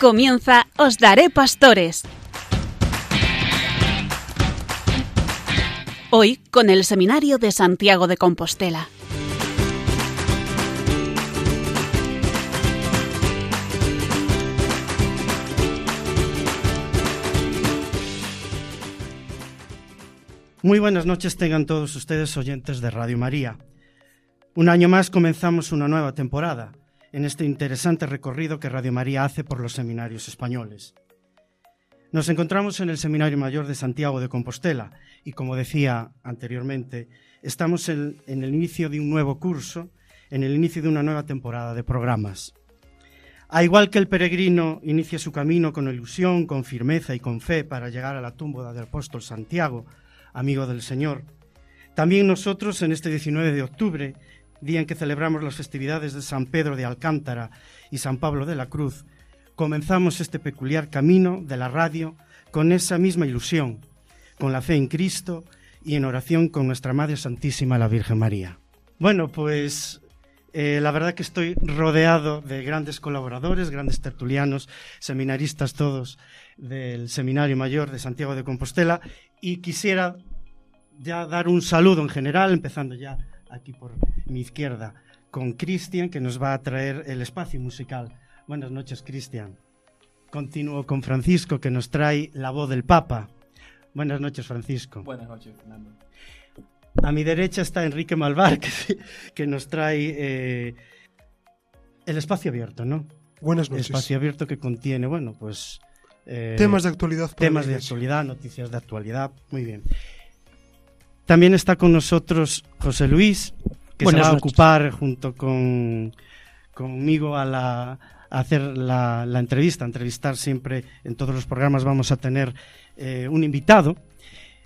Comienza Os Daré Pastores. Hoy con el Seminario de Santiago de Compostela. Muy buenas noches tengan todos ustedes oyentes de Radio María. Un año más comenzamos una nueva temporada en este interesante recorrido que Radio María hace por los seminarios españoles. Nos encontramos en el Seminario Mayor de Santiago de Compostela y, como decía anteriormente, estamos en, el inicio de un nuevo curso, en el inicio de una nueva temporada de programas. A igual que el peregrino inicia su camino con ilusión, con firmeza y con fe para llegar a la tumba del apóstol Santiago, amigo del Señor, también nosotros en este 19 de octubre día en que celebramos las festividades de San Pedro de Alcántara y San Pablo de la Cruz, comenzamos este peculiar camino de la radio con esa misma ilusión, con la fe en Cristo y en oración con nuestra Madre Santísima, la Virgen María. Bueno, pues eh, la verdad que estoy rodeado de grandes colaboradores, grandes tertulianos, seminaristas todos del Seminario Mayor de Santiago de Compostela y quisiera ya dar un saludo en general, empezando ya aquí por mi izquierda, con Cristian, que nos va a traer el espacio musical. Buenas noches, Cristian. Continúo con Francisco, que nos trae la voz del Papa. Buenas noches, Francisco. Buenas noches, Fernando. A mi derecha está Enrique Malvar, que, nos trae eh, el espacio abierto, ¿no? Buenas noches. El espacio abierto que contiene, bueno, pues... Eh, temas de actualidad. Temas de actualidad, noticias de actualidad. Muy bien. También está con nosotros José Luis, que se va a ocupar junto con conmigo a, la, hacer la, entrevista, entrevistar siempre en todos los programas vamos a tener eh, un invitado.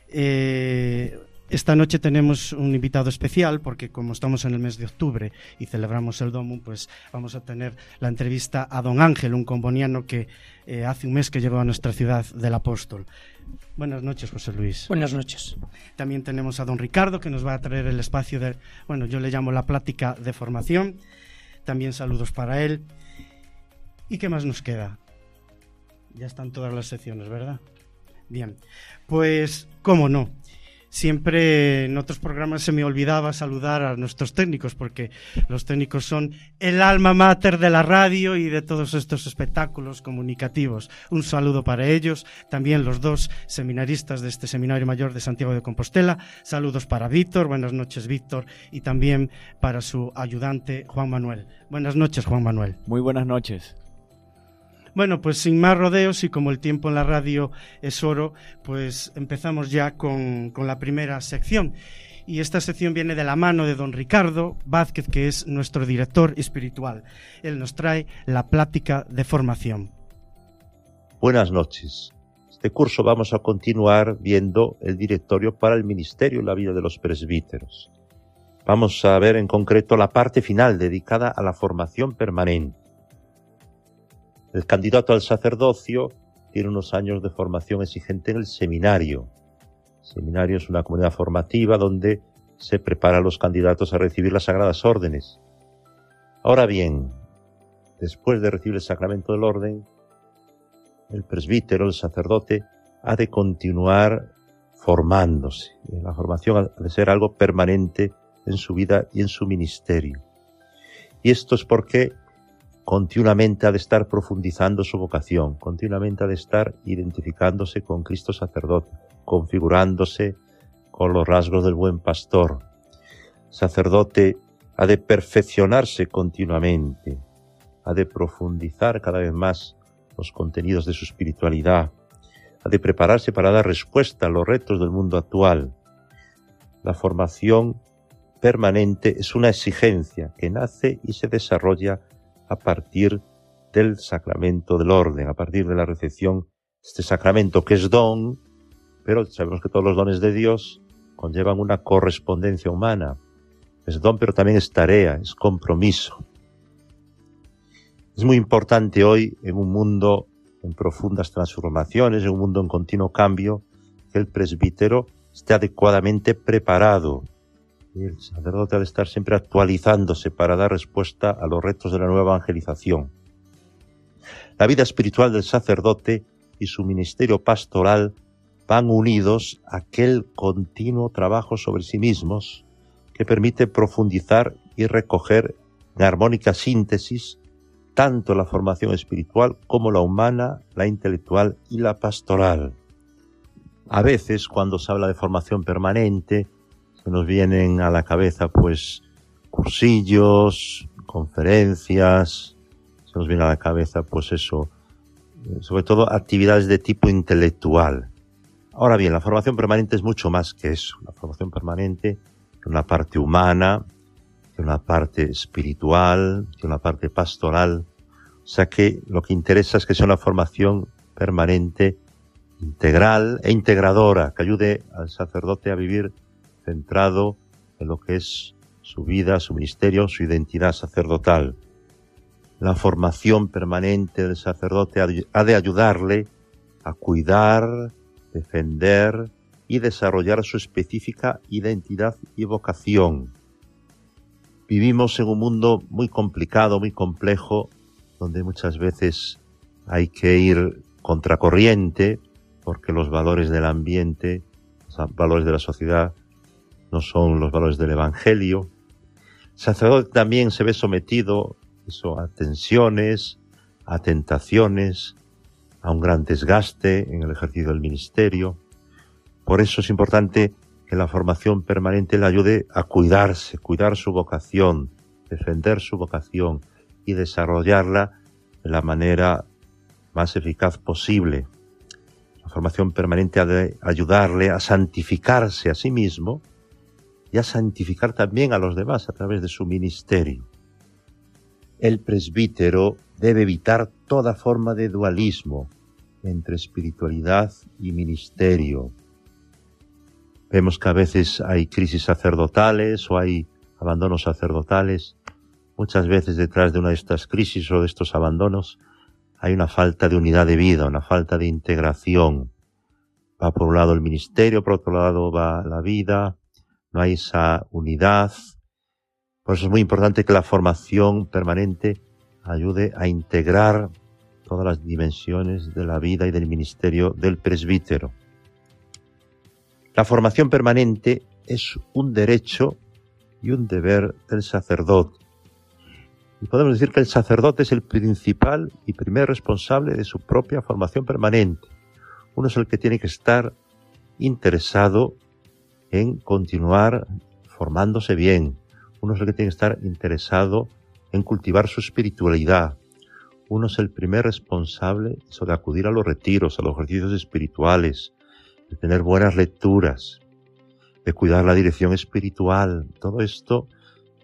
Eh, esta noche tenemos un invitado especial porque como estamos en el mes de octubre y celebramos el Domo, pues vamos a tener la entrevista a don Ángel, un comboniano que eh, hace un mes que llegó a nuestra ciudad del apóstol. Buenas noches, José Luis. Buenas noches. También tenemos a don Ricardo, que nos va a traer el espacio de, bueno, yo le llamo la plática de formación. También saludos para él. ¿Y qué más nos queda? Ya están todas las secciones, ¿verdad? Bien, pues, ¿cómo no? Siempre en otros programas se me olvidaba saludar a nuestros técnicos, porque los técnicos son el alma mater de la radio y de todos estos espectáculos comunicativos. Un saludo para ellos, también los dos seminaristas de este Seminario Mayor de Santiago de Compostela. Saludos para Víctor, buenas noches Víctor, y también para su ayudante Juan Manuel. Buenas noches Juan Manuel. Muy buenas noches. Bueno, pues sin más rodeos y como el tiempo en la radio es oro, pues empezamos ya con, la primera sección. Y esta sección viene de la mano de don Ricardo Vázquez, que es nuestro director espiritual. Él nos trae la plática de formación. Buenas noches. Este curso vamos a continuar viendo el directorio para el ministerio y la vida de los presbíteros. Vamos a ver en concreto la parte final dedicada a la formación permanente. El candidato al sacerdocio tiene unos años de formación exigente en el seminario. El seminario es una comunidad formativa donde se prepara a los candidatos a recibir las sagradas órdenes. Ahora bien, después de recibir el sacramento del orden, el presbítero, el sacerdote, ha de continuar formándose. La formación ha de ser algo permanente en su vida y en su ministerio. Y esto es porque continuamente ha de estar profundizando su vocación, continuamente ha de estar identificándose con Cristo sacerdote, configurándose con los rasgos del buen pastor. Sacerdote ha de perfeccionarse continuamente, ha de profundizar cada vez más los contenidos de su espiritualidad, ha de prepararse para dar respuesta a los retos del mundo actual. La formación permanente es una exigencia que nace y se desarrolla a partir del sacramento del orden, a partir de la recepción, este sacramento que es don, pero sabemos que todos los dones de Dios conllevan una correspondencia humana. Es don, pero también es tarea, es compromiso. Es muy importante hoy, en un mundo en profundas transformaciones, en un mundo en continuo cambio, que el presbítero esté adecuadamente preparado el sacerdote ha de estar siempre actualizándose para dar respuesta a los retos de la nueva evangelización. La vida espiritual del sacerdote y su ministerio pastoral van unidos a aquel continuo trabajo sobre sí mismos que permite profundizar y recoger en armónica síntesis tanto la formación espiritual como la humana, la intelectual y la pastoral. A veces, cuando se habla de formación permanente, se nos vienen a la cabeza pues cursillos, conferencias, se nos viene a la cabeza pues eso, eh, sobre todo actividades de tipo intelectual. Ahora bien, la formación permanente es mucho más que eso. La formación permanente tiene una parte humana, tiene una parte espiritual, tiene una parte pastoral. O sea que lo que interesa es que sea una formación permanente, integral e integradora, que ayude al sacerdote a vivir centrado en lo que es su vida, su ministerio, su identidad sacerdotal. La formación permanente del sacerdote ha de ayudarle a cuidar, defender y desarrollar su específica identidad y vocación. Vivimos en un mundo muy complicado, muy complejo, donde muchas veces hay que ir contracorriente porque los valores del ambiente, los valores de la sociedad no son los valores del Evangelio. El sacerdote también se ve sometido a tensiones, a tentaciones, a un gran desgaste en el ejercicio del ministerio. Por eso es importante que la formación permanente le ayude a cuidarse, cuidar su vocación, defender su vocación y desarrollarla de la manera más eficaz posible. La formación permanente ha de ayudarle a santificarse a sí mismo y a santificar también a los demás a través de su ministerio. El presbítero debe evitar toda forma de dualismo entre espiritualidad y ministerio. Vemos que a veces hay crisis sacerdotales o hay abandonos sacerdotales. Muchas veces detrás de una de estas crisis o de estos abandonos hay una falta de unidad de vida, una falta de integración. Va por un lado el ministerio, por otro lado va la vida, no hay esa unidad. Por eso es muy importante que la formación permanente ayude a integrar todas las dimensiones de la vida y del ministerio del presbítero. La formación permanente es un derecho y un deber del sacerdote. Y podemos decir que el sacerdote es el principal y primer responsable de su propia formación permanente. Uno es el que tiene que estar interesado en continuar formándose bien. Uno es el que tiene que estar interesado en cultivar su espiritualidad. Uno es el primer responsable de acudir a los retiros, a los ejercicios espirituales, de tener buenas lecturas, de cuidar la dirección espiritual. Todo esto,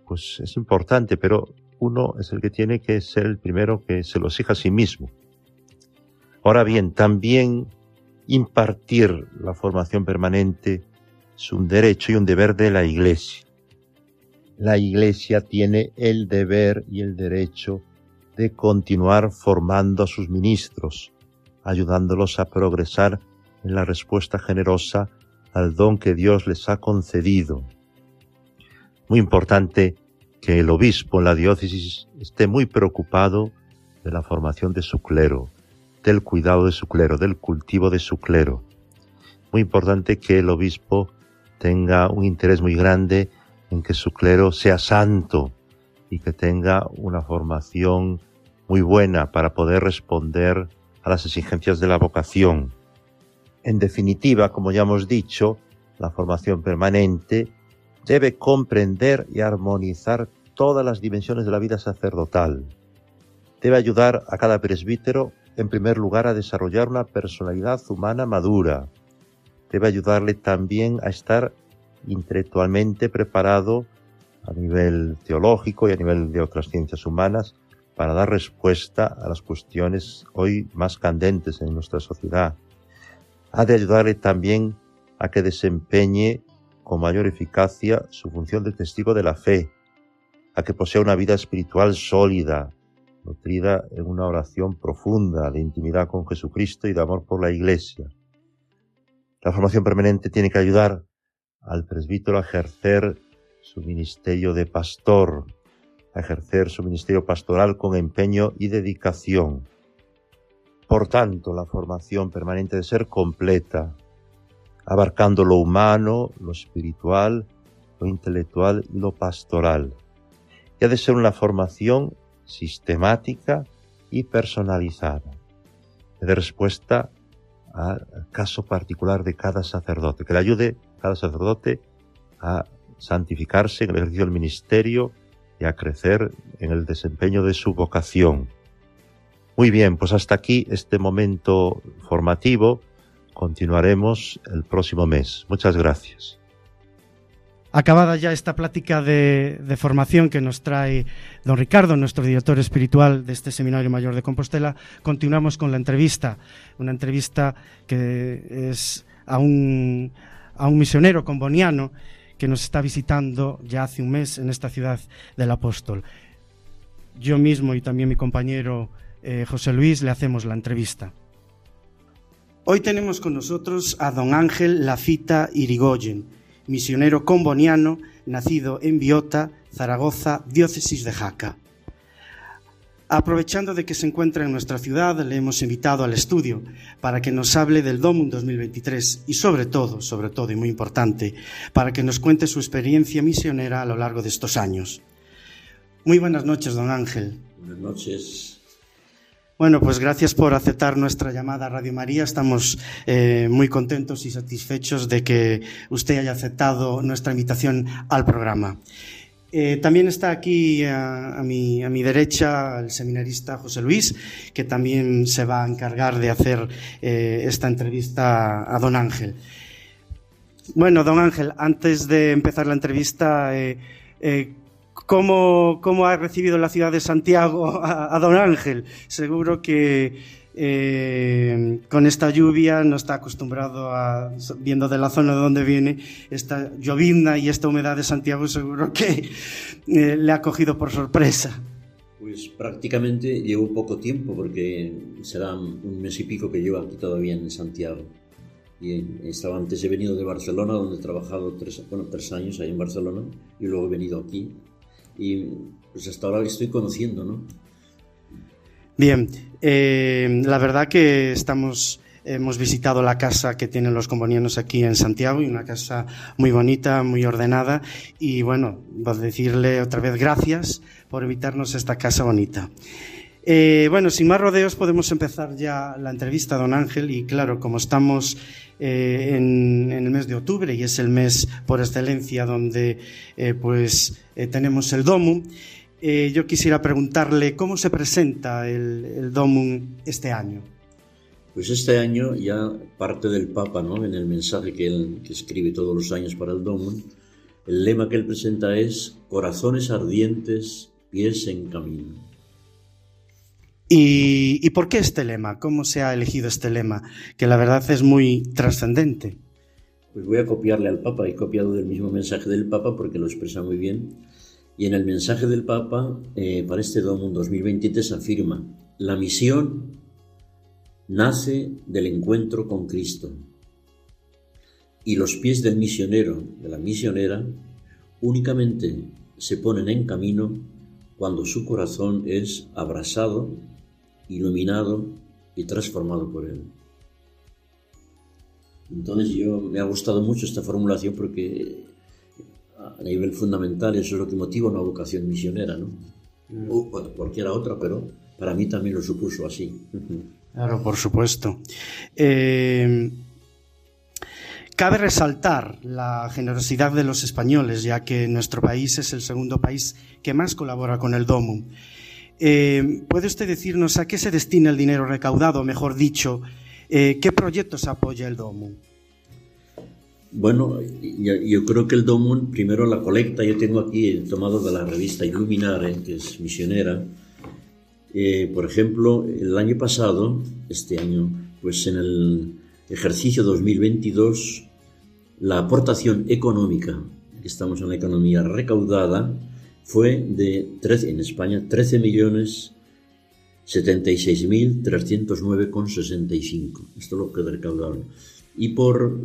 pues es importante, pero uno es el que tiene que ser el primero que se lo exija a sí mismo. Ahora bien, también impartir la formación permanente es un derecho y un deber de la Iglesia. La Iglesia tiene el deber y el derecho de continuar formando a sus ministros, ayudándolos a progresar en la respuesta generosa al don que Dios les ha concedido. Muy importante que el obispo en la diócesis esté muy preocupado de la formación de su clero, del cuidado de su clero, del cultivo de su clero. Muy importante que el obispo tenga un interés muy grande en que su clero sea santo y que tenga una formación muy buena para poder responder a las exigencias de la vocación. En definitiva, como ya hemos dicho, la formación permanente debe comprender y armonizar todas las dimensiones de la vida sacerdotal. Debe ayudar a cada presbítero, en primer lugar, a desarrollar una personalidad humana madura, debe ayudarle también a estar intelectualmente preparado a nivel teológico y a nivel de otras ciencias humanas para dar respuesta a las cuestiones hoy más candentes en nuestra sociedad. Ha de ayudarle también a que desempeñe con mayor eficacia su función de testigo de la fe, a que posea una vida espiritual sólida, nutrida en una oración profunda de intimidad con Jesucristo y de amor por la Iglesia la formación permanente tiene que ayudar al presbítero a ejercer su ministerio de pastor, a ejercer su ministerio pastoral con empeño y dedicación. Por tanto, la formación permanente debe ser completa, abarcando lo humano, lo espiritual, lo intelectual y lo pastoral. Y ha de ser una formación sistemática y personalizada, de respuesta al caso particular de cada sacerdote, que le ayude cada sacerdote a santificarse en el ejercicio del ministerio y a crecer en el desempeño de su vocación. Muy bien, pues hasta aquí este momento formativo. Continuaremos el próximo mes. Muchas gracias. Acabada ya esta plática de, formación que nos trae don Ricardo, nuestro director espiritual de este Seminario Mayor de Compostela, continuamos con la entrevista, una entrevista que es a un, a un misionero comboniano que nos está visitando ya hace un mes en esta ciudad del apóstol. Yo mismo y también mi compañero eh, José Luis le hacemos la entrevista. Hoy tenemos con nosotros a don Ángel Lafita Irigoyen, misionero comboniano, nacido en Biota, Zaragoza, diócesis de Jaca. Aprovechando de que se encuentra en nuestra ciudad, le hemos invitado al estudio para que nos hable del DOMUN 2023 y sobre todo, sobre todo y muy importante, para que nos cuente su experiencia misionera a lo largo de estos años. Muy buenas noches, don Ángel. Buenas noches. Bueno, pues gracias por aceptar nuestra llamada a Radio María. Estamos eh, muy contentos y satisfechos de que usted haya aceptado nuestra invitación al programa. Eh, también está aquí a, a, mi, a, mi, derecha el seminarista José Luis, que también se va a encargar de hacer eh, esta entrevista a, don Ángel. Bueno, don Ángel, antes de empezar la entrevista, eh, ¿cómo, ¿cómo, ha recibido la ciudad de Santiago a, a don Ángel? Seguro que eh, con esta lluvia no está acostumbrado a, viendo de la zona de donde viene, esta llovizna y esta humedad de Santiago seguro que eh, le ha cogido por sorpresa. Pues prácticamente llevo poco tiempo porque será un mes y pico que llevo aquí todavía en Santiago. Y estaba antes, he venido de Barcelona, donde he trabajado tres, bueno, tres años ahí en Barcelona, y luego he venido aquí. Y pues hasta ahora le estoy conociendo, ¿no? Bien, eh, la verdad que estamos hemos visitado la casa que tienen los combonianos aquí en Santiago y una casa muy bonita, muy ordenada y bueno, a decirle otra vez gracias por invitarnos a esta casa bonita. Eh, bueno, sin más rodeos podemos empezar ya la entrevista, don Ángel, y claro, como estamos eh, en, el mes de octubre y es el mes por excelencia donde eh, pues tenemos el DOMU, eh, yo quisiera preguntarle cómo se presenta el, el Domum este año. Pues este año ya parte del Papa, ¿no? En el mensaje que él que escribe todos los años para el Domum, el lema que él presenta es corazones ardientes, pies en camino. ¿Y, ¿Y por qué este lema? ¿Cómo se ha elegido este lema? Que la verdad es muy trascendente. Pues voy a copiarle al Papa, he copiado del mismo mensaje del Papa porque lo expresa muy bien y en el mensaje del Papa eh, para este Domum 2023 afirma, la misión nace del encuentro con Cristo y los pies del misionero, de la misionera, únicamente se ponen en camino cuando su corazón es abrasado, iluminado y transformado por él. Entonces yo me ha gustado mucho esta formulación porque a nivel fundamental eso es lo que motiva una vocación misionera, ¿no? Mm. O cualquiera otra, pero para mí también lo supuso así. Claro, por supuesto. Eh, cabe resaltar la generosidad de los españoles, ya que nuestro país es el segundo país que más colabora con el DOMU. Eh, ¿Puede usted decirnos a qué se destina el dinero recaudado, mejor dicho, eh, qué proyectos apoya el DOMU? Bueno, yo, creo que el Domun, primero la colecta, yo tengo aquí el tomado de la revista Iluminare, que es misionera. Eh, por ejemplo, el año pasado, este año, pues en el ejercicio 2022, la aportación económica, estamos en la economía recaudada, fue de 13, en España 13 millones 76.309,65. Esto es lo que recaudaron. Y por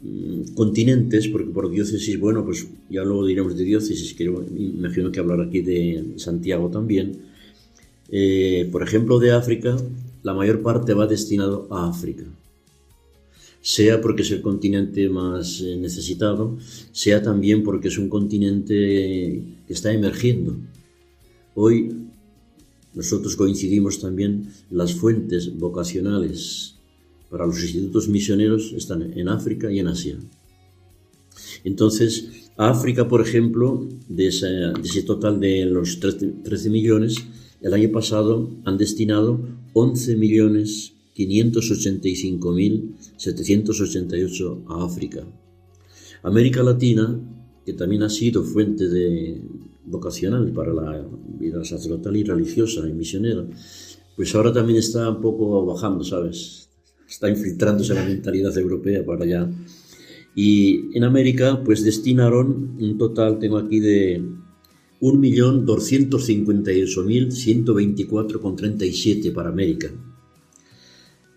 Mm, continentes, porque por diócesis, bueno, pues ya luego diremos de diócesis, que imagino que hablar aquí de Santiago también. Eh, por ejemplo, de África, la mayor parte va destinado a África. Sea porque es el continente más eh, necesitado, sea también porque es un continente que está emergiendo. Hoy nosotros coincidimos también, las fuentes vocacionales para los institutos misioneros están en África y en Asia. Entonces, África, por ejemplo, de ese, total de los 13, millones, el año pasado han destinado 11 millones 585.788 a África. América Latina, que también ha sido fuente de, vocacional para la vida sacerdotal y religiosa y misionera, pues ahora también está un poco bajando, ¿sabes? Está infiltrándose la mentalidad europea para allá. Y en América, pues destinaron un total, tengo aquí de 1.258.124,37 para América.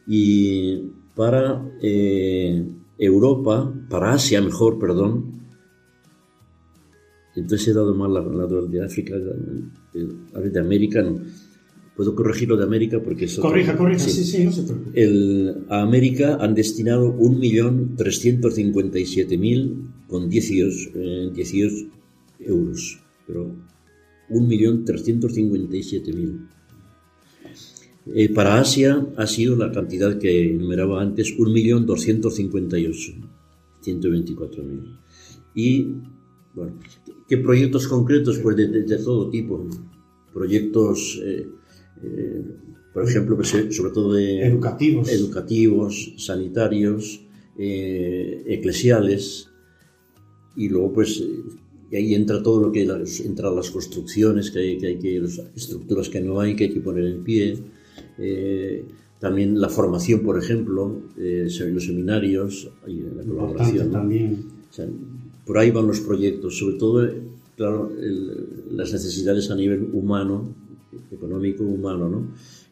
Y para eh, Europa, para Asia mejor, perdón, entonces he dado mal la, la de África, de, América, no. Puedo corregirlo de América porque eso... Corrija, corrija, sí, sí, no se preocupe. El, a América han destinado 1.357.000 con 18, eh, 18 euros, pero 1.357.000. Eh, para Asia ha sido la cantidad que enumeraba antes, 1.258.000, 124.000. Y, bueno, ¿qué proyectos concretos? Pues de, todo tipo. Proyectos, eh, eh, por ejemplo, pues, sobre todo de educativos, educativos sanitarios, eclesiales, y luego pues y ahí entra todo lo que entra las construcciones que hay, que hay que las estructuras que no hay que hay que poner en pie eh, también la formación por ejemplo eh, los seminarios y la colaboración también por ahí van los proyectos sobre todo claro las necesidades a nivel humano económico humano ¿no?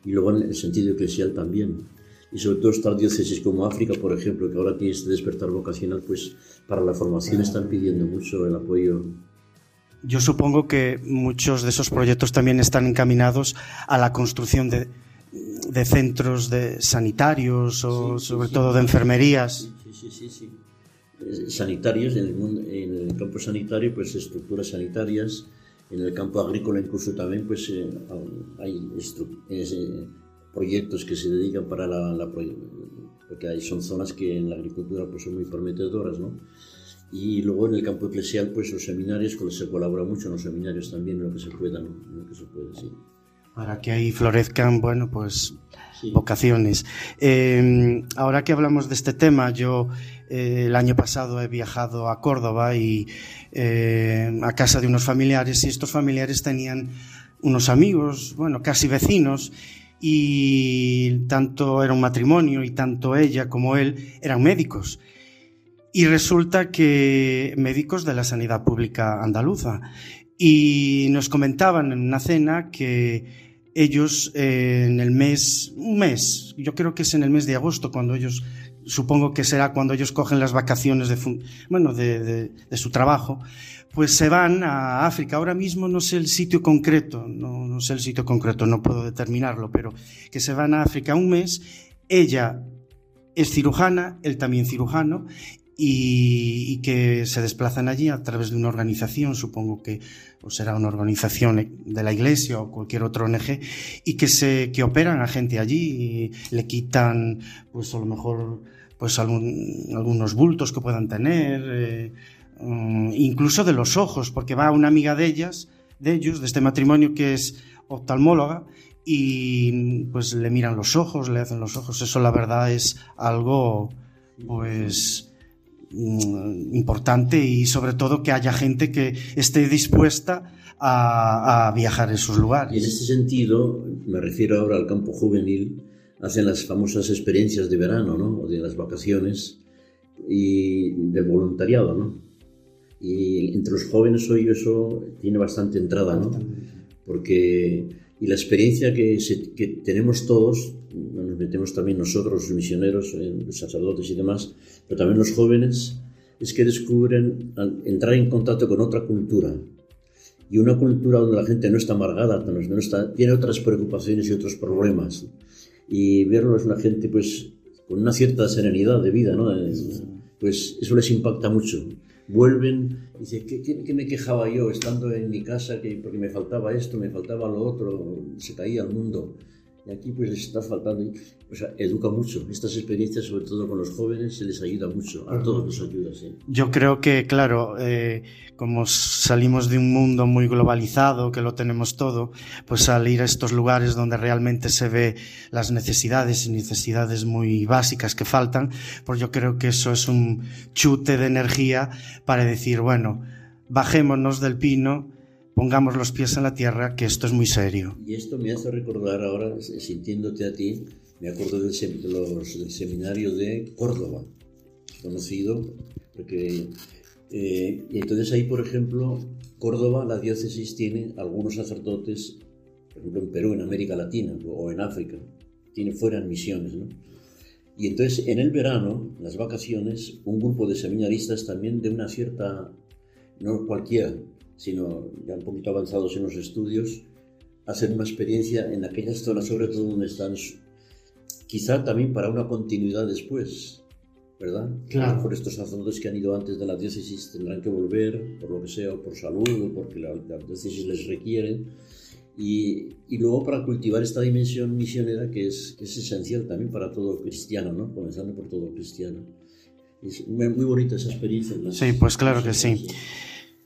y luego en el sentido eclesial también y sobre todo estas diócesis como África, por ejemplo, que ahora tiene este despertar vocacional, pues para la formación están pidiendo mucho el apoyo. Yo supongo que muchos de esos proyectos también están encaminados a la construcción de, de centros de sanitarios o sobre todo de enfermerías. Sí, sí, sí, eh, Sanitarios, en el, mundo, en el campo sanitario, pues estructuras sanitarias, en el campo agrícola incluso también, pues eh, hay eh, proyectos que se dedican para la, la porque hay, son zonas que en la agricultura pues son muy prometedoras, ¿no? Y luego en el campo eclesial, pues los seminarios, con los se colabora mucho en los seminarios también, en lo que se pueda, ¿no? En lo que se puede, sí. Para que ahí florezcan, bueno, pues sí. vocaciones. Eh, ahora que hablamos de este tema, yo eh, el año pasado he viajado a Córdoba y eh, a casa de unos familiares y estos familiares tenían unos amigos, bueno, casi vecinos, y tanto era un matrimonio y tanto ella como él eran médicos. Y resulta que médicos de la sanidad pública andaluza. Y nos comentaban en una cena que ellos eh, en el mes, un mes, yo creo que es en el mes de agosto cuando ellos, supongo que será cuando ellos cogen las vacaciones de, bueno, de, de, de su trabajo, pues se van a África. Ahora mismo no sé el sitio concreto, no, no, sé el sitio concreto, no puedo determinarlo, pero que se van a África un mes. Ella es cirujana, él también cirujano, y, y, que se desplazan allí a través de una organización, supongo que o será una organización de la iglesia o cualquier otra ONG, y que se que operan a gente allí le quitan, pues a lo mejor, pues algún, algunos bultos que puedan tener. Eh, Mm, incluso de los ojos, porque va una amiga de ellas, de ellos, de este matrimonio que es oftalmóloga, y pues le miran los ojos, le hacen los ojos. Eso la verdad es algo pues importante y sobre todo que haya gente que esté dispuesta a, a viajar a esos lugares. Y en este sentido, me refiero ahora al campo juvenil, hacen las famosas experiencias de verano, ¿no? O de las vacaciones y del voluntariado, ¿no? Y entre los jóvenes hoy eso tiene bastante entrada, ¿no? Porque, y la experiencia que, se, que tenemos todos, metemos también nosotros, los misioneros, los sacerdotes y demás, pero también los jóvenes, es que descubren entrar en contacto con otra cultura. Y una cultura donde la gente no está amargada, no está, tiene otras preocupaciones y otros problemas. y verlos una gente pues con una cierta serenidad de vida, ¿no? Pues eso les impacta mucho. Vuelven y dicen, ¿qué, qué, me quejaba yo estando en mi casa? Que, porque me faltaba esto, me faltaba lo otro, se caía el mundo. Y aquí pues les está faltando, o sea, educa mucho. Estas experiencias, sobre todo con los jóvenes, se les ayuda mucho, a todos nos ayuda, sí. Yo creo que, claro, eh, como salimos de un mundo muy globalizado, que lo tenemos todo, pues salir a estos lugares donde realmente se ve las necesidades y necesidades muy básicas que faltan, pues yo creo que eso es un chute de energía para decir, bueno, bajémonos del pino, pongamos los pies en la tierra, que esto es muy serio. Y esto me hace recordar ahora, sintiéndote a ti, me acuerdo del, del seminario de Córdoba, conocido, porque... Eh, y entonces ahí, por ejemplo, Córdoba, la diócesis tiene algunos sacerdotes, por ejemplo en Perú, en América Latina o en África, tiene fuera misiones, ¿no? Y entonces en el verano, las vacaciones, un grupo de seminaristas también de una cierta, no cualquiera, sino ya un poquito avanzados en los estudios, hacen una experiencia en aquellas zonas, sobre todo donde están, quizá también para una continuidad después, ¿verdad? Claro. Por estos sacerdotes que han ido antes de la diócesis tendrán que volver, por lo que sea, por salud, o porque la, la diócesis les requiere. Y, y, luego para cultivar esta dimensión misionera que es, que es esencial también para todo cristiano, ¿no? Comenzando por todo cristiano. Es muy, muy bonita esa experiencia. Sí, pues claro que sí.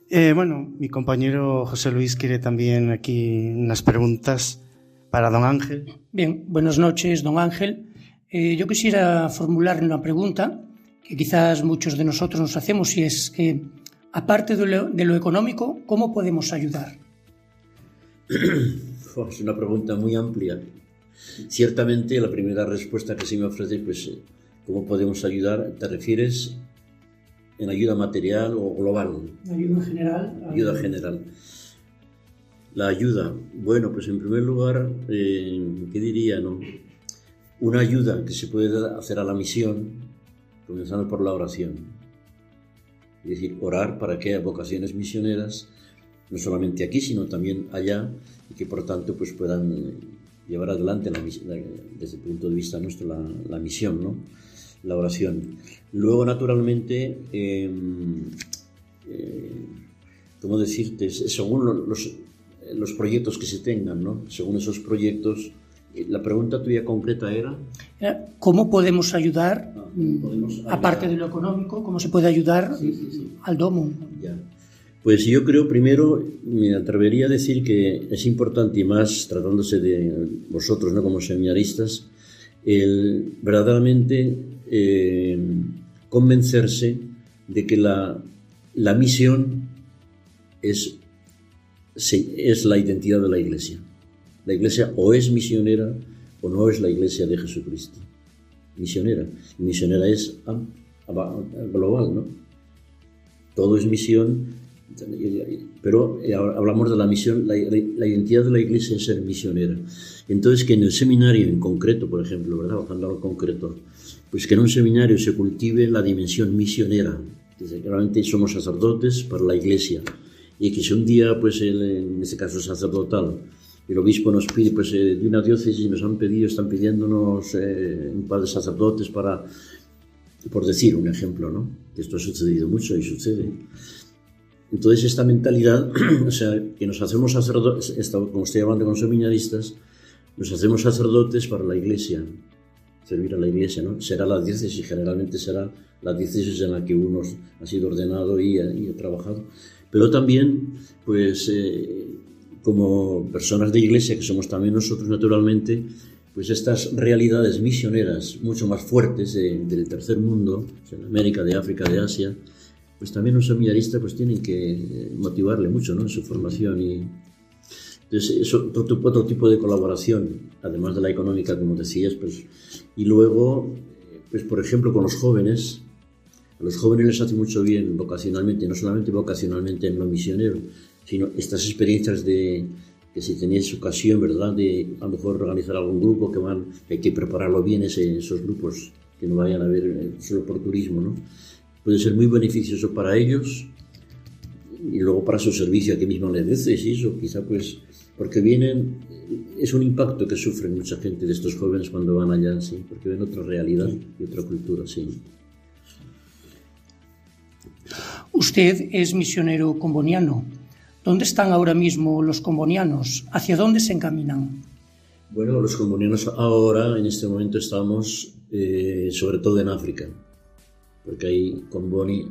Eh, bueno, mi compañero José Luis quiere también aquí unas preguntas para don Ángel. Bien, buenas noches, don Ángel. Eh, yo quisiera formularle una pregunta que quizás muchos de nosotros nos hacemos y es que, aparte de lo, de lo económico, ¿cómo podemos ayudar? es una pregunta muy amplia. Ciertamente la primera respuesta que se me ofrece, pues, ¿cómo podemos ayudar? ¿Te refieres en ayuda material o global? Ayuda general. Ayuda general. La ayuda, bueno, pues en primer lugar, eh, ¿qué diría? No? Una ayuda que se puede hacer a la misión, comenzando por la oración. Es decir, orar para que haya vocaciones misioneras, no solamente aquí, sino también allá, y que por tanto pues puedan llevar adelante la, desde el punto de vista nuestro la, la misión, ¿no? La oración. Luego, naturalmente, eh, eh, ¿cómo decirte? Según los, los, proyectos que se tengan, ¿no? Según esos proyectos, eh, la pregunta tuya concreta era... ¿Cómo podemos ayudar, ah, podemos ayudar? aparte de lo económico, cómo se puede ayudar sí, sí, sí. al domo? Ya. Pues yo creo, primero, me atrevería a decir que es importante, y más tratándose de vosotros, ¿no? Como seminaristas, el verdaderamente eh, convencerse de que la, la misión es, es la identidad de la Iglesia. La Iglesia o es misionera o no es la Iglesia de Jesucristo. Misionera. Misionera es global, ¿no? Todo es misión, pero hablamos de la misión, la, la, identidad de la Iglesia es ser misionera. Entonces, que en el seminario en concreto, por ejemplo, ¿verdad? Bajando a lo concreto, pues que en un seminario se cultive la dimensión misionera. Que realmente somos sacerdotes para la Iglesia. Y que si un día, pues el, en este caso sacerdotal, el obispo nos pide, pues eh, de una diócesis nos han pedido, están pidiéndonos eh, un par de sacerdotes para, por decir un ejemplo, ¿no? Esto ha sucedido mucho y sucede. Entonces esta mentalidad, o sea, que nos hacemos sacerdotes, como estoy hablando con seminaristas, nos hacemos sacerdotes para la iglesia, servir a la iglesia, ¿no? Será la diócesis, generalmente será la diócesis en la que uno ha sido ordenado y y ha trabajado. Pero también, pues, eh, como personas de iglesia, que somos también nosotros naturalmente, pues estas realidades misioneras mucho más fuertes de, del tercer mundo, de América, de África, de Asia, pues también los seminaristas pues tienen que motivarle mucho ¿no? en su formación y, entonces, es otro, otro, tipo de colaboración, además de la económica, como decías, pues, y luego, pues por ejemplo, con los jóvenes, a los jóvenes les hace mucho bien vocacionalmente, no solamente vocacionalmente en lo misionero, sino estas experiencias de que si tenéis ocasión, ¿verdad?, de a lo mejor organizar algún grupo que van, hay que prepararlo bien ese, esos grupos, que no vayan a ver eh, solo por turismo, ¿no? Puede ser muy beneficioso para ellos y luego para su servicio aquí mismo les dices y eso, quizá pues porque vienen, es un impacto que sufren mucha gente de estos jóvenes cuando van allá, sí, porque ven otra realidad y otra cultura, sí. Usted es misionero comboniano. ¿Dónde están ahora mismo los combonianos? ¿Hacia dónde se encaminan? Bueno, los combonianos ahora, en este momento, estamos eh, sobre todo en África, porque ahí Comboni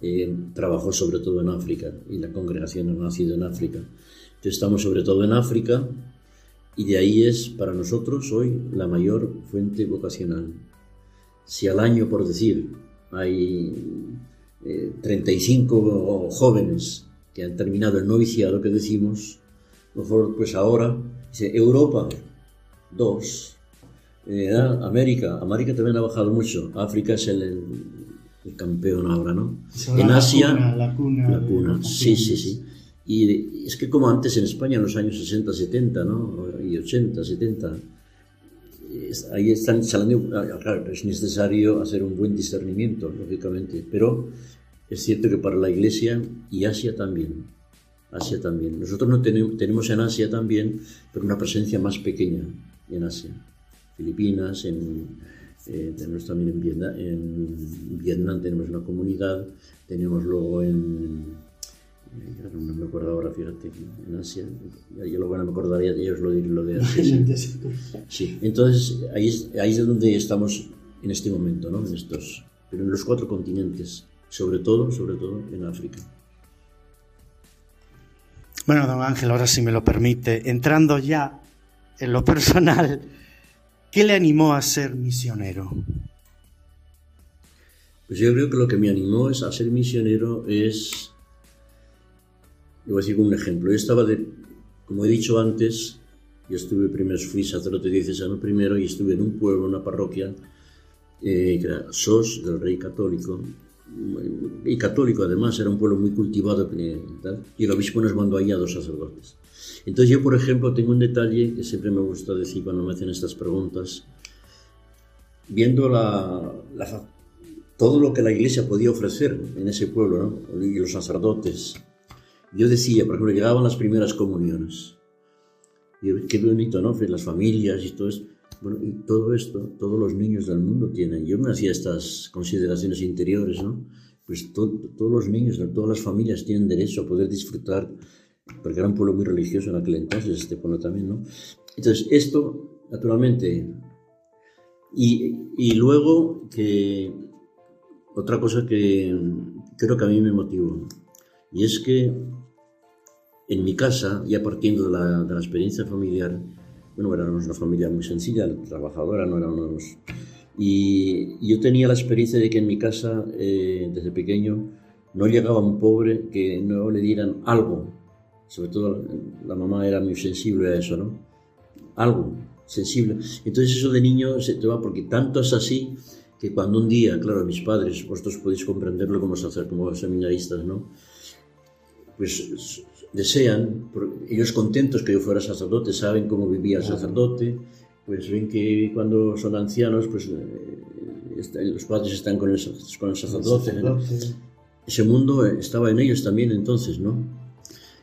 eh, trabajó sobre todo en África y la congregación ha nacido en África. Entonces estamos sobre todo en África y de ahí es para nosotros hoy la mayor fuente vocacional. Si al año, por decir, hay 35 eh, jóvenes que han terminado el noviciado que decimos, mejor pues ahora, dice Europa, dos, eh, América, América también ha bajado mucho, África es el, el, campeón ahora, ¿no? en Asia, la cuna, la cuna, sí, sí, sí. Y es que como antes en España, en los años 60, 70, ¿no? Y 80, 70, ahí están ah, claro, es necesario hacer un buen discernimiento, lógicamente, pero es cierto que para la Iglesia y Asia también, Asia también. Nosotros no tenemos, tenemos en Asia también, pero una presencia más pequeña en Asia. Filipinas, en, eh, tenemos también en Vietnam, en Vietnam tenemos una comunidad, tenemos luego en no me acuerdo ahora, fíjate, en Asia, yo lo bueno me acordaría de ellos lo de, lo de Asia. Sí. entonces ahí es, ahí es donde estamos en este momento, ¿no? En estos, pero en los cuatro continentes, sobre todo, sobre todo en África. Bueno, don Ángel, ahora si me lo permite, entrando ya en lo personal, ¿qué le animó a ser misionero? Pues yo creo que lo que me animó a ser misionero es yo voy a decir un ejemplo. Yo estaba de, como he dicho antes, yo estuve primero, fui sacerdote diocesano primero y estuve en un pueblo, una parroquia, eh, que era SOS del Rey Católico, y católico además, era un pueblo muy cultivado, y el obispo nos mandó ahí a dos sacerdotes. Entonces yo, por ejemplo, tengo un detalle que siempre me gusta decir cuando me hacen estas preguntas, viendo la, todo lo que la iglesia podía ofrecer en ese pueblo, ¿no? y los sacerdotes, yo decía, por ejemplo, llegaban las primeras comuniones. Y qué bonito, ¿no? Las familias y todo esto. Bueno, y todo esto, todos los niños del mundo tienen. Yo me hacía estas consideraciones interiores, ¿no? Pues todos los niños, todas las familias tienen derecho a poder disfrutar, porque era un pueblo muy religioso en aquel entonces, este pueblo también, ¿no? Entonces, esto, naturalmente. Y, y luego, que otra cosa que creo que a mí me motivó, y es que en mi casa, ya partiendo de la, de la experiencia familiar, bueno, éramos una familia muy sencilla, trabajadora, no éramos... Y yo tenía la experiencia de que en mi casa, eh, desde pequeño, no llegaba un pobre que no le dieran algo. Sobre todo la mamá era muy sensible a eso, ¿no? Algo sensible. Entonces eso de niño se te va porque tanto es así que cuando un día, claro, mis padres, vosotros podéis comprenderlo como, hacer como seminaristas, ¿no? Pues desean, ellos contentos que yo fuera sacerdote, saben cómo vivía el sacerdote, pues ven que cuando son ancianos, pues eh, los padres están con el, con el sacerdote. Ese mundo estaba en ellos también entonces, ¿no?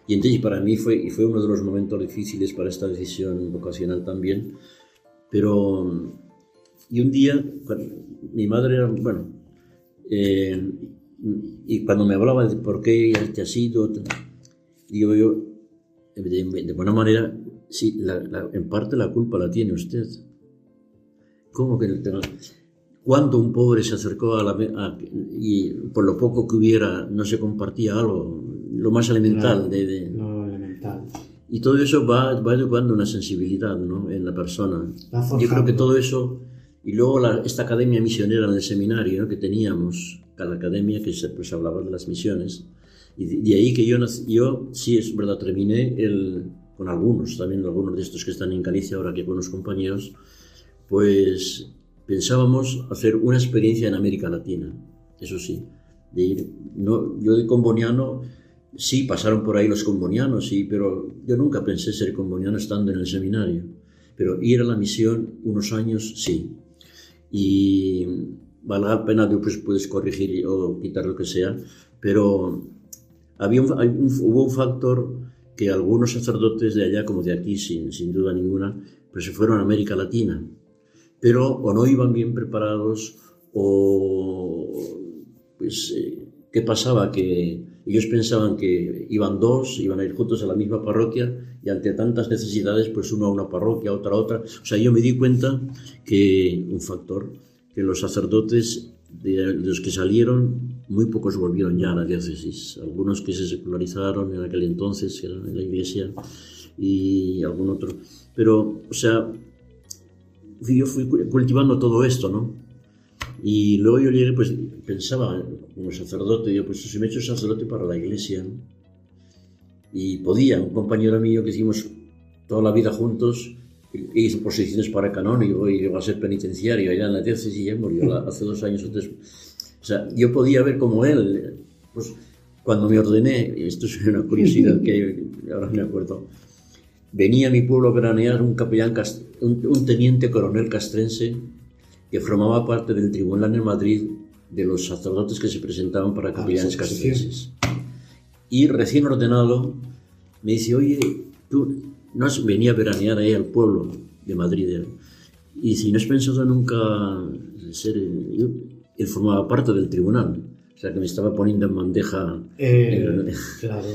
Y entonces para mí fue, y fue uno de los momentos difíciles para esta decisión vocacional también, pero y un día, mi madre era, bueno, eh, y cuando me hablaba de por qué te has ido, digo yo, de, buena manera, sí, en parte la culpa la tiene usted. ¿Cómo que no? Cuando un pobre se acercó a la y por lo poco que hubiera no se compartía algo, lo más elemental de, Lo elemental. Y todo eso va, va educando una sensibilidad ¿no? en la persona. Yo creo que todo eso, y luego esta academia misionera en el seminario que teníamos, la academia que se, pues, hablaba de las misiones, y de, ahí que yo, yo sí es verdad, terminé el, con algunos, también algunos de estos que están en Galicia ahora, que con los compañeros, pues pensábamos hacer una experiencia en América Latina, eso sí, de ir, no, yo de comboniano, sí, pasaron por ahí los combonianos, sí, pero yo nunca pensé ser comboniano estando en el seminario, pero ir a la misión unos años, sí, y vale la pena, después puedes corregir o quitar lo que sea, pero había un, hubo un factor que algunos sacerdotes de allá como de aquí, sin, sin duda ninguna, pues se fueron a América Latina, pero o no iban bien preparados o pues eh, qué pasaba que ellos pensaban que iban dos, iban a ir juntos a la misma parroquia y ante tantas necesidades, pues uno a una parroquia, otra a otra. O sea, yo me di cuenta que un factor, que los sacerdotes de los que salieron, muy pocos volvieron ya a la diócesis. Algunos que se secularizaron en aquel entonces, que eran en la iglesia, y algún otro. Pero, o sea, yo fui cultivando todo esto, ¿no? Y luego yo llegué, pues pensaba como sacerdote, yo pues si me he hecho sacerdote para la iglesia, y podía, un compañero mío que hicimos toda la vida juntos, hizo posiciones para canónigo y llegó a ser penitenciario allá en la diócesis y ya murió hace dos años o tres. O sea, yo podía ver como él, pues cuando me ordené, esto es una curiosidad que ahora me acuerdo, venía a mi pueblo a veranear un capellán, un, un teniente coronel castrense que formaba parte del tribunal en Madrid de los sacerdotes que se presentaban para ah, capellanes castrenses. Y recién ordenado, me dice, oye, tú no has venido a veranear ahí al pueblo de Madrid. Y si no has pensado nunca ser... él formaba parte del tribunal, o sea que me estaba poniendo en bandeja... Eh, claro.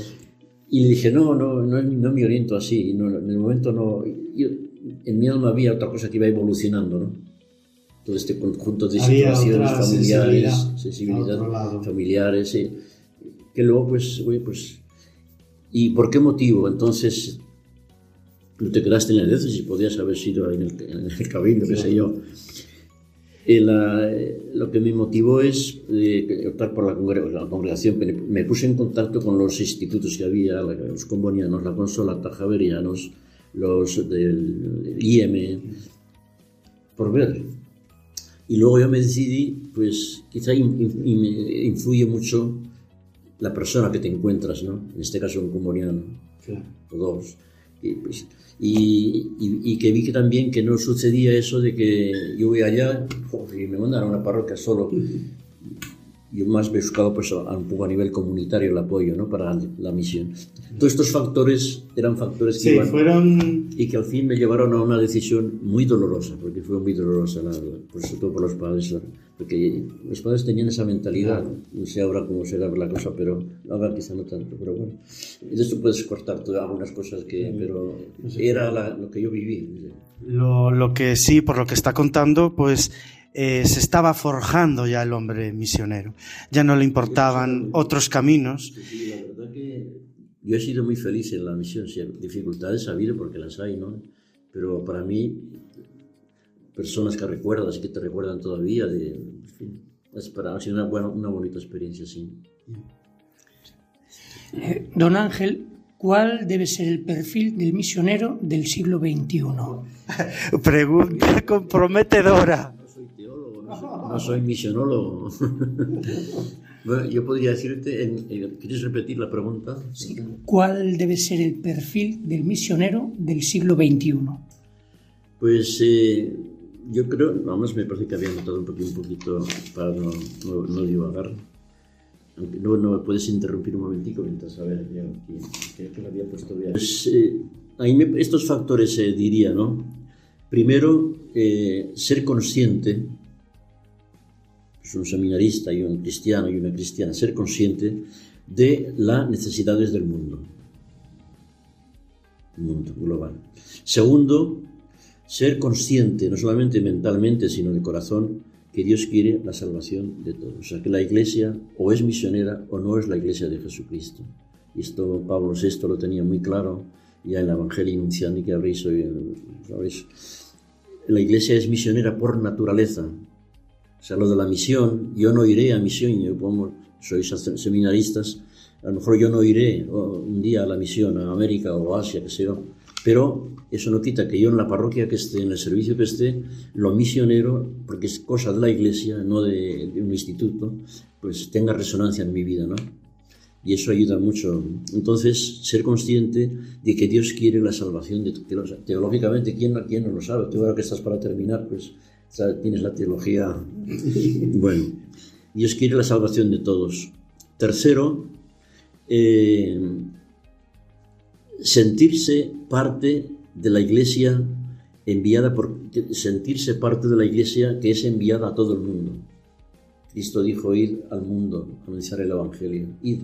Y le dije, no, no, no, no me oriento así, no, en el momento no... en mi alma había otra cosa que iba evolucionando, ¿no? todo este conjunto de situaciones familiares, sensibilidad, familiares, que luego pues, oye, pues, ¿y por qué motivo? Entonces, no te quedaste en la diócesis, podías haber sido en el, en el cabildo, qué sé yo. Lo que me motivó es eh, optar por la, congregación. Me, puse en contacto con los institutos que había, los combonianos, la consolata, javerianos, los del IEM, por ver y luego yo me decidí, pues quizá influye mucho la persona que te encuentras, ¿no? En este caso un comuniano, claro. o dos. Y, pues, y, y, que vi que también que no sucedía eso de que yo voy allá y me mandan a una parroquia solo yo más buscado pues, un poco a nivel comunitario el apoyo ¿no? para la misión. Todos estos factores eran factores que sí, fueron... y que al fin me llevaron a una decisión muy dolorosa, porque fue muy dolorosa, la, por, sobre todo por los padres, porque los padres tenían esa mentalidad, no sé ahora cómo será la cosa, pero ahora quizá no tanto, pero bueno, de esto puedes cortar algunas cosas que, pero era lo que yo viví. Lo, lo que sí, por lo que está contando, pues eh, se estaba forjando ya el hombre misionero. Ya no le importaban otros caminos. Sí, la verdad que yo he sido muy feliz en la misión. Sí, dificultades ha habido porque las hay, ¿no? Pero para mí, personas que recuerdas y que te recuerdan todavía, de, en fin, es para, ha sido una, buena, una bonita experiencia, sí. Eh, don Ángel, ¿cuál debe ser el perfil del misionero del siglo XXI? Pregunta comprometedora no soy misionólogo. bueno, yo podría decirte, en, ¿quieres repetir la pregunta? Sí. ¿Cuál debe ser el perfil del misionero del siglo XXI? Pues eh, yo creo, vamos, me parece que había notado un poquito, un poquito para no, no, no divagar. No, no puedes interrumpir un momentico mientras a ver, yo que, que lo había puesto bien. Pues, eh, ahí me, estos factores eh, diría, ¿no? Primero, eh, ser consciente pues un seminarista y un cristiano y una cristiana, ser consciente de las necesidades del mundo, mundo global. Segundo, ser consciente, no solamente mentalmente, sino de corazón, que Dios quiere la salvación de todos. O sea, que la iglesia o es misionera o no es la iglesia de Jesucristo. Y esto Pablo VI lo tenía muy claro ya en el Evangelio Nunciandi que habréis oído. La iglesia es misionera por naturaleza, sea, lo de la misión, yo no iré a misión, yo como sois seminaristas, a lo mejor yo no iré un día a la misión a América o Asia, que sé yo, pero eso no quita que yo en la parroquia que esté, en el servicio que esté, lo misionero, porque es cosa de la iglesia, no de, un instituto, pues tenga resonancia en mi vida, ¿no? Y eso ayuda mucho. Entonces, ser consciente de que Dios quiere la salvación de Teológicamente, ¿quién, quién no lo sabe? Tú ahora que estás para terminar, pues tienes la teología. Bueno, Dios quiere la salvación de todos. Tercero, eh, sentirse parte de la iglesia enviada por sentirse parte de la iglesia que es enviada a todo el mundo. Cristo dijo ir al mundo, anunciar el evangelio. Y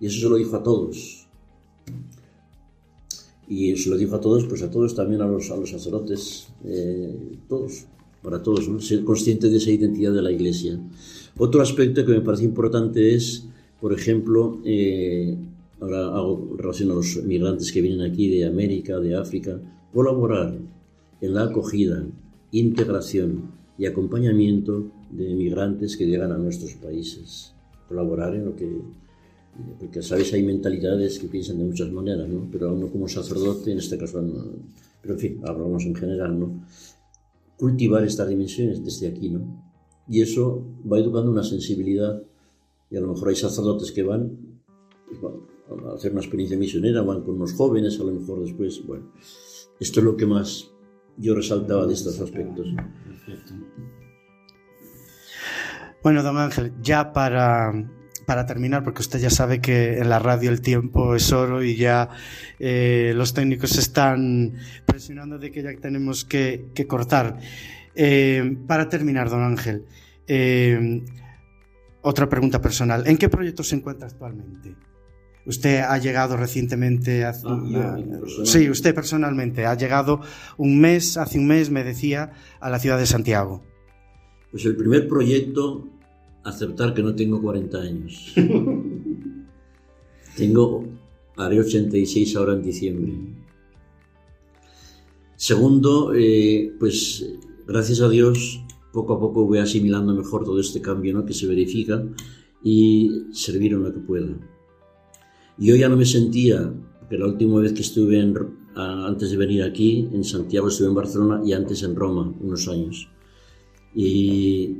eso se lo dijo a todos. Y se lo dijo a todos, pues a todos también a los, a los sacerdotes, eh, todos, para todos, ser conscientes de esa identidad de la iglesia. Otro aspecto que me parece importante es, por ejemplo, eh, ahora hago relación a los migrantes que vienen aquí de América, de África, colaborar en la acogida, integración y acompañamiento de migrantes que llegan a nuestros países. Colaborar en lo que... Porque, ¿sabes? Hay mentalidades que piensan de muchas maneras, ¿no? Pero uno como sacerdote, en este caso, pero en fin, hablamos en general, ¿no? Cultivar estas dimensiones desde aquí, ¿no? Y eso va educando una sensibilidad y a lo mejor hay sacerdotes que van, a hacer una experiencia misionera, van con unos jóvenes, a lo mejor después, bueno, esto es lo que más yo resaltaba de estos aspectos. Bueno, don Ángel, ya para, para terminar, porque usted ya sabe que en la radio el tiempo es oro y ya eh, los técnicos están presionando de que ya tenemos que, que cortar. Eh, para terminar, don Ángel, eh, otra pregunta personal. ¿En qué proyecto se encuentra actualmente? Usted ha llegado recientemente, hace Ah, sí, usted personalmente ha llegado un mes, hace un mes me decía, a la ciudad de Santiago. Pues el primer proyecto, aceptar que no tengo 40 años. tengo, haré 86 ahora en diciembre. Segundo, eh, pues gracias a Dios, poco a poco voy asimilando mejor todo este cambio ¿no? que se verifica y servir en lo que pueda. Yo ya no me sentía, porque la última vez que estuve en, antes de venir aquí, en Santiago, estuve en Barcelona y antes en Roma, unos años. Y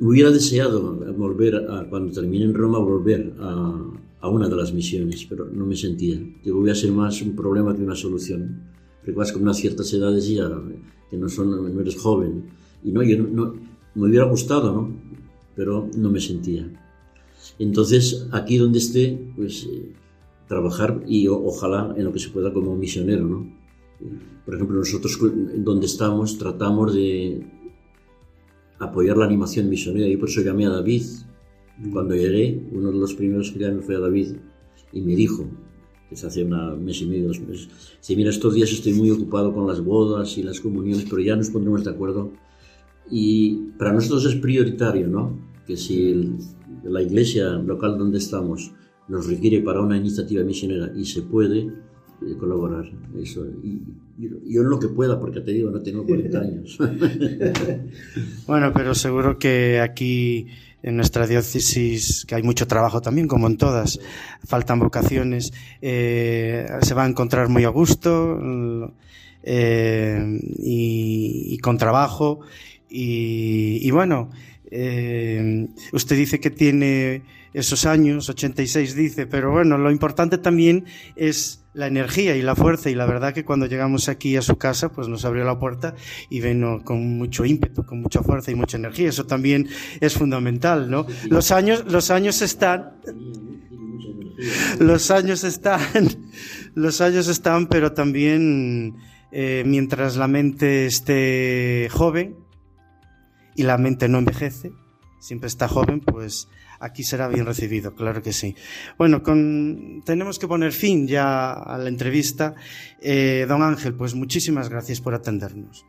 hubiera deseado volver, a, cuando termine en Roma, volver a, a, una de las misiones, pero no me sentía. Digo, voy a ser más un problema que una solución. Porque vas con unas ciertas edades ya, que no, son, no eres joven. Y no, yo no, no, me hubiera gustado, ¿no? Pero no me sentía. Entonces, aquí donde esté, pues eh, trabajar y o, ojalá en lo que se pueda como misionero, ¿no? Por ejemplo, nosotros donde estamos tratamos de apoyar la animación misionera y por eso llamé a David. Cuando llegué, uno de los primeros que llamé fue a David y me dijo, que se hace un mes y medio, dos meses, si mira, estos días estoy muy ocupado con las bodas y las comuniones, pero ya nos pondremos de acuerdo. Y para nosotros es prioritario, ¿no? Que si el, la iglesia local donde estamos nos requiere para una iniciativa misionera y se puede colaborar. Eso. Y, y, yo en lo que pueda, porque te digo, no tengo 40 años. bueno, pero seguro que aquí en nuestra diócesis, que hay mucho trabajo también, como en todas, faltan vocaciones, eh, se va a encontrar muy a gusto eh, y, y, con trabajo. Y, y bueno, eh, usted dice que tiene esos años, 86 dice, pero bueno, lo importante también es la energía y la fuerza y la verdad que cuando llegamos aquí a su casa pues nos abrió la puerta y vino con mucho ímpetu, con mucha fuerza y mucha energía, eso también es fundamental, ¿no? Los años, los años están, los años están, los años están, pero también eh, mientras la mente esté joven, y la mente no envejece, siempre está joven, pues aquí será bien recibido, claro que sí. Bueno, con, tenemos que poner fin ya a la entrevista. Eh, don Ángel, pues muchísimas gracias por atendernos.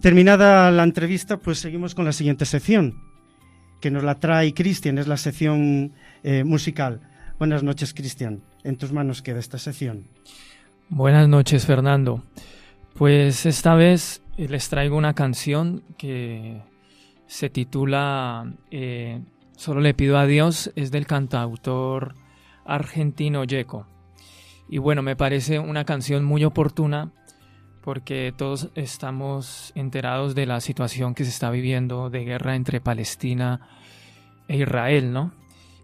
Terminada la entrevista, pues seguimos con la siguiente sección, que nos la trae Cristian, es la sección eh, musical. Buenas noches, Cristian. En tus manos queda esta sección. Buenas noches, Fernando. Pues esta vez les traigo una canción que se titula eh, Solo le pido a Dios, es del cantautor argentino Yeco. Y bueno, me parece una canción muy oportuna porque todos estamos enterados de la situación que se está viviendo de guerra entre Palestina e Israel, ¿no?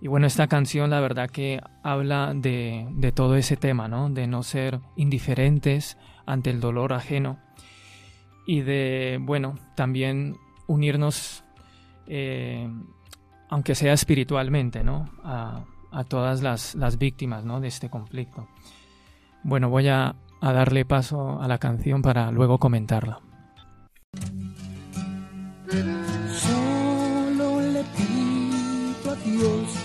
Y bueno, esta canción la verdad que habla de, de todo ese tema, ¿no? De no ser indiferentes ante el dolor ajeno y de, bueno, también unirnos, eh, aunque sea espiritualmente, ¿no? A, a todas las, las víctimas ¿no? de este conflicto. Bueno, voy a, a darle paso a la canción para luego comentarla. Solo le pido a Dios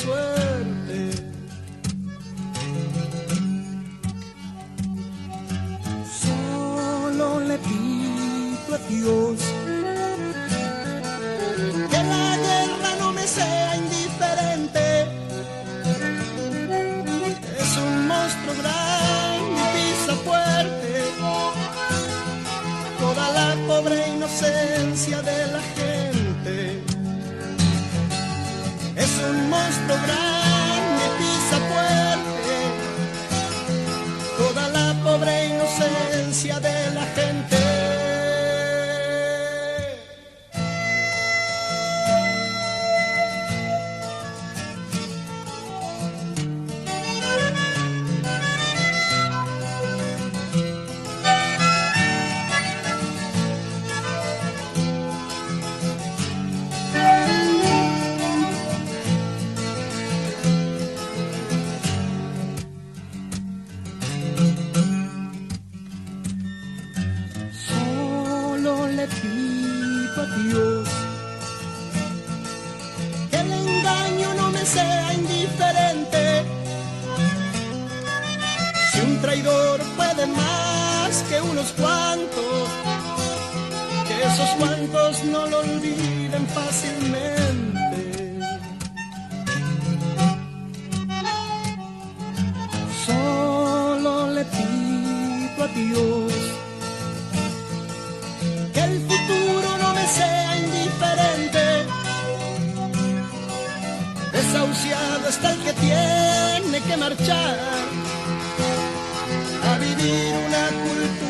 suerte. Solo le pido a Dios cuantos, que esos cuantos no lo olviden fácilmente. Solo le pido a Dios que el futuro no me sea indiferente. Desahuciado está el que tiene que marchar a vivir una cultura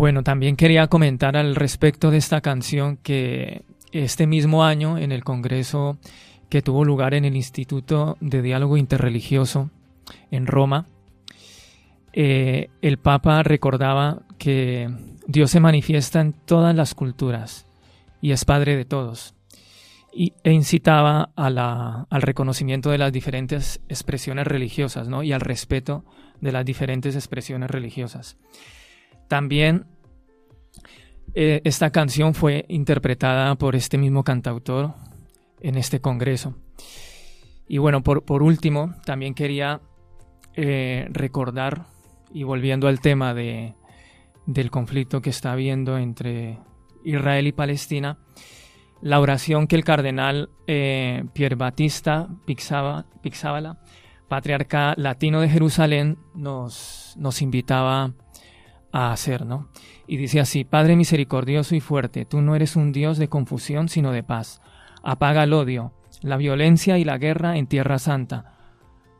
Bueno, también quería comentar al respecto de esta canción que este mismo año en el Congreso que tuvo lugar en el Instituto de Diálogo Interreligioso en Roma, eh, el Papa recordaba que Dios se manifiesta en todas las culturas y es Padre de todos, y, e incitaba al reconocimiento de las diferentes expresiones religiosas ¿no? y al respeto de las diferentes expresiones religiosas. También eh, esta canción fue interpretada por este mismo cantautor en este congreso. Y bueno, por, por último, también quería eh, recordar, y volviendo al tema de, del conflicto que está habiendo entre Israel y Palestina, la oración que el cardenal eh, Pier Battista Pixábala, patriarca latino de Jerusalén, nos, nos invitaba a hacer, ¿no? Y dice así, Padre misericordioso y fuerte, tú no eres un Dios de confusión, sino de paz. Apaga el odio, la violencia y la guerra en Tierra Santa,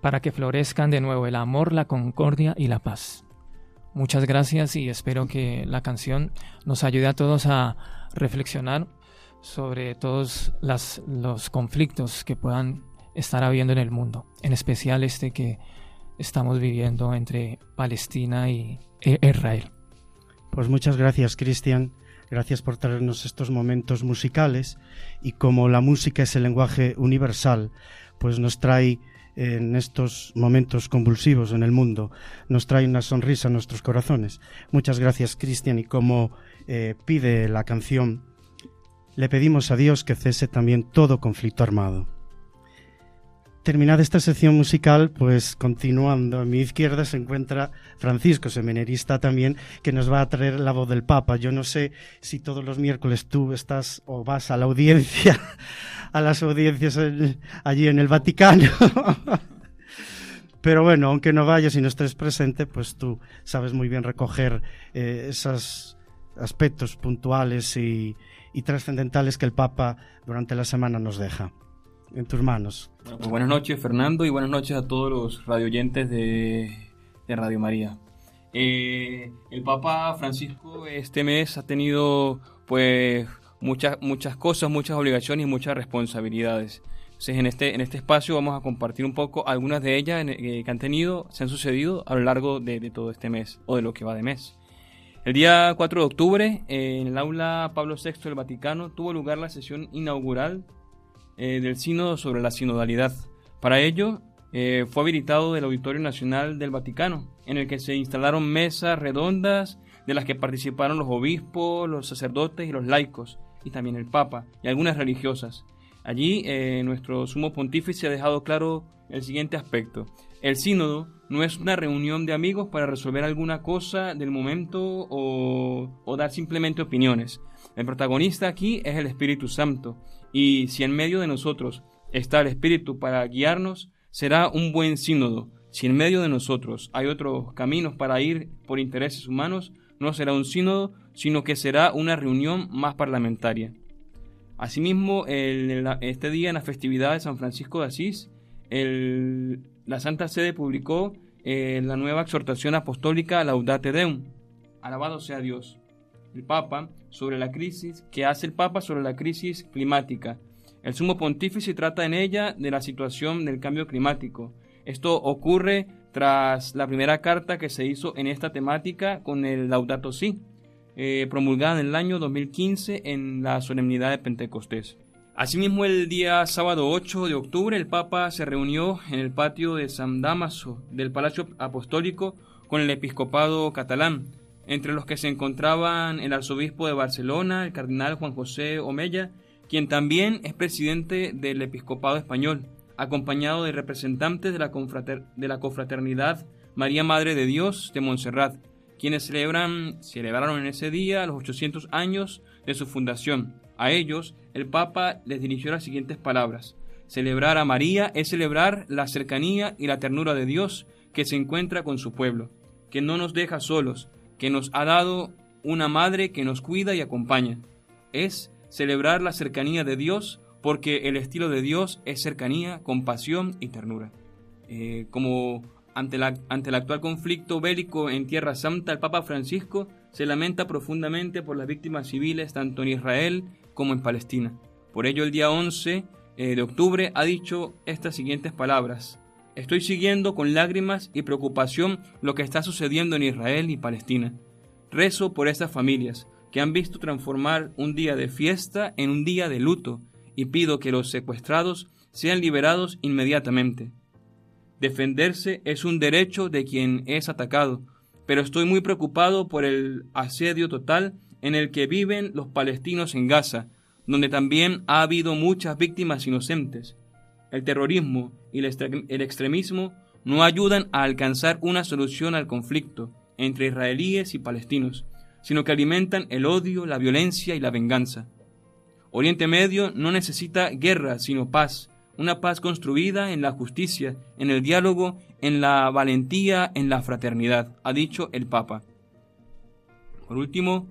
para que florezcan de nuevo el amor, la concordia y la paz. Muchas gracias y espero que la canción nos ayude a todos a reflexionar sobre todos los conflictos que puedan estar habiendo en el mundo, en especial este que estamos viviendo entre Palestina y Israel. Pues muchas gracias, Cristian. Gracias por traernos estos momentos musicales y como la música es el lenguaje universal, pues nos trae en estos momentos convulsivos en el mundo, nos trae una sonrisa a nuestros corazones. Muchas gracias, Cristian, y como eh, pide la canción, le pedimos a Dios que cese también todo conflicto armado. Terminada esta sección musical, pues continuando, a mi izquierda se encuentra Francisco, seminarista también, que nos va a traer la voz del Papa. Yo no sé si todos los miércoles tú estás o vas a la audiencia, a las audiencias allí en el Vaticano. Pero bueno, aunque no vayas y no estés presente, pues tú sabes muy bien recoger eh, esos aspectos puntuales y trascendentales que el Papa durante la semana nos deja en tus manos. Pues buenas noches, Fernando, y buenas noches a todos los radioyentes de, de Radio María. Eh, el Papa Francisco este mes ha tenido pues muchas, muchas cosas, muchas obligaciones y muchas responsabilidades. Entonces en este, en este espacio vamos a compartir un poco algunas de ellas eh, que han tenido, se han sucedido a lo largo de, de, todo este mes o de lo que va de mes. El día 4 de octubre, en el aula Pablo VI del Vaticano, tuvo lugar la sesión inaugural eh, del Sínodo sobre la sinodalidad. Para ello, eh, fue habilitado el Auditorio Nacional del Vaticano, en el que se instalaron mesas redondas de las que participaron los obispos, los sacerdotes y los laicos, y también el Papa, y algunas religiosas. Allí eh, nuestro sumo pontífice ha dejado claro el siguiente aspecto. El sínodo no es una reunión de amigos para resolver alguna cosa del momento o dar simplemente opiniones. El protagonista aquí es el Espíritu Santo, y si en medio de nosotros está el Espíritu para guiarnos, será un buen sínodo. Si en medio de nosotros hay otros caminos para ir por intereses humanos, no será un sínodo, sino que será una reunión más parlamentaria. Asimismo, este día en la festividad de San Francisco de Asís, la Santa Sede publicó eh, la nueva exhortación apostólica Laudate Deum. Alabado sea Dios el Papa sobre la crisis que hace el Papa sobre la crisis climática. El sumo pontífice trata en ella de la situación del cambio climático. Esto ocurre tras la primera carta que se hizo en esta temática con el Laudato Si, eh, promulgada en el año 2015 en la solemnidad de Pentecostés. Asimismo, el día sábado 8 de octubre, el Papa se reunió en el patio de San Damaso del Palacio Apostólico con el episcopado catalán entre los que se encontraban el arzobispo de Barcelona, el cardenal Juan José Omella, quien también es presidente del episcopado español, acompañado de representantes de la, la confraternidad María Madre de Dios de Montserrat, quienes celebraron en ese día los 800 años de su fundación. A ellos, el Papa les dirigió las siguientes palabras. Celebrar a María es celebrar la cercanía y la ternura de Dios que se encuentra con su pueblo, que no nos deja solos, que nos ha dado una madre que nos cuida y acompaña. Es celebrar la cercanía de Dios porque el estilo de Dios es cercanía, compasión y ternura. Eh, como ante, la, ante el actual conflicto bélico en Tierra Santa, el Papa Francisco se lamenta profundamente por las víctimas civiles tanto en Israel como en Palestina. Por ello, el día 11 eh, de octubre ha dicho estas siguientes palabras. Estoy siguiendo con lágrimas y preocupación lo que está sucediendo en Israel y Palestina. Rezo por estas familias que han visto transformar un día de fiesta en un día de luto y pido que los secuestrados sean liberados inmediatamente. Defenderse es un derecho de quien es atacado, pero estoy muy preocupado por el asedio total en el que viven los palestinos en Gaza, donde también ha habido muchas víctimas inocentes. El terrorismo y el extremismo no ayudan a alcanzar una solución al conflicto entre israelíes y palestinos, sino que alimentan el odio, la violencia y la venganza. Oriente Medio no necesita guerra, sino paz, una paz construida en la justicia, en el diálogo, en la valentía, en la fraternidad, ha dicho el Papa. Por último,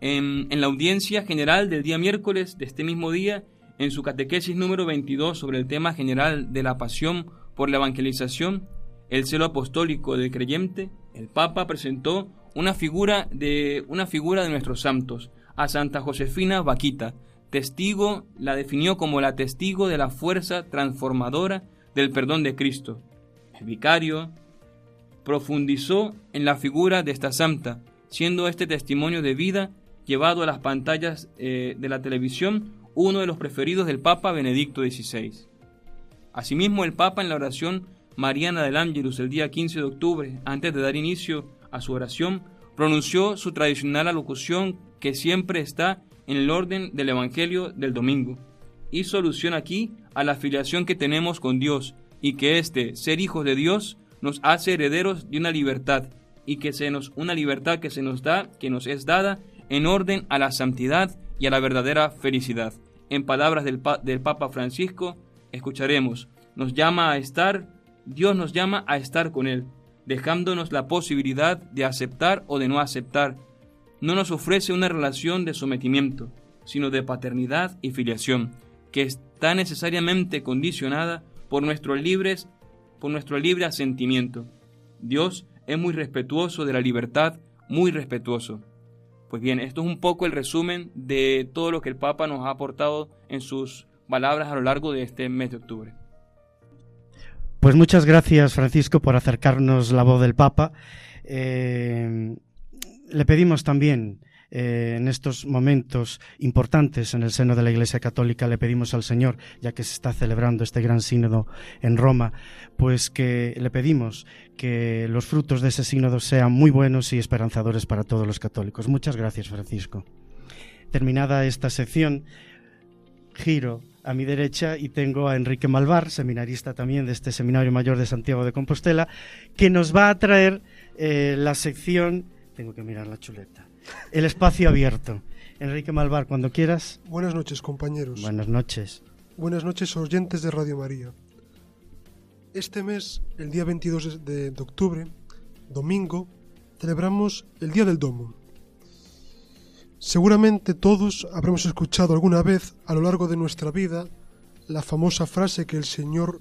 en, la audiencia general del día miércoles de este mismo día, en su catequesis número 22 sobre el tema general de la pasión por la evangelización, el celo apostólico del creyente, El Papa presentó una figura de, una figura de nuestros santos, a Santa Josefina Vaquita, testigo, la definió como la testigo de la fuerza transformadora del perdón de Cristo. El vicario profundizó en la figura de esta santa, siendo este testimonio de vida llevado a las pantallas eh, de la televisión uno de los preferidos del Papa Benedicto XVI. Asimismo, el Papa en la oración Mariana del Ángelus el día 15 de octubre, antes de dar inicio a su oración, pronunció su tradicional alocución que siempre está en el orden del Evangelio del domingo. Y solución aquí a la afiliación que tenemos con Dios y que este ser hijos de Dios nos hace herederos de una libertad y que se nos una libertad que se nos da, que nos es dada en orden a la santidad y a la verdadera felicidad. En palabras del, Papa Francisco, escucharemos, nos llama a estar, Dios nos llama a estar con Él, dejándonos la posibilidad de aceptar o de no aceptar. No nos ofrece una relación de sometimiento, sino de paternidad y filiación, que está necesariamente condicionada por nuestro, libres, por nuestro libre asentimiento. Dios es muy respetuoso de la libertad, muy respetuoso. Pues bien, esto es un poco el resumen de todo lo que el Papa nos ha aportado en sus palabras a lo largo de este mes de octubre. Pues muchas gracias, Francisco, por acercarnos la voz del Papa. Eh, le pedimos también eh, en estos momentos importantes en el seno de la Iglesia Católica, le pedimos al Señor, ya que se está celebrando este gran sínodo en Roma, pues que le pedimos que los frutos de ese sínodo sean muy buenos y esperanzadores para todos los católicos. Muchas gracias, Francisco. Terminada esta sección, giro a mi derecha y tengo a Enrique Malvar, seminarista también de este Seminario Mayor de Santiago de Compostela, que nos va a traer eh, la sección... Tengo que mirar la chuleta el espacio abierto. Enrique Malvar, cuando quieras. Buenas noches, compañeros. Buenas noches. Buenas noches, oyentes de Radio María. Este mes, el día 22 de, octubre, domingo, celebramos el Día del Domo. Seguramente todos habremos escuchado alguna vez a lo largo de nuestra vida la famosa frase que el Señor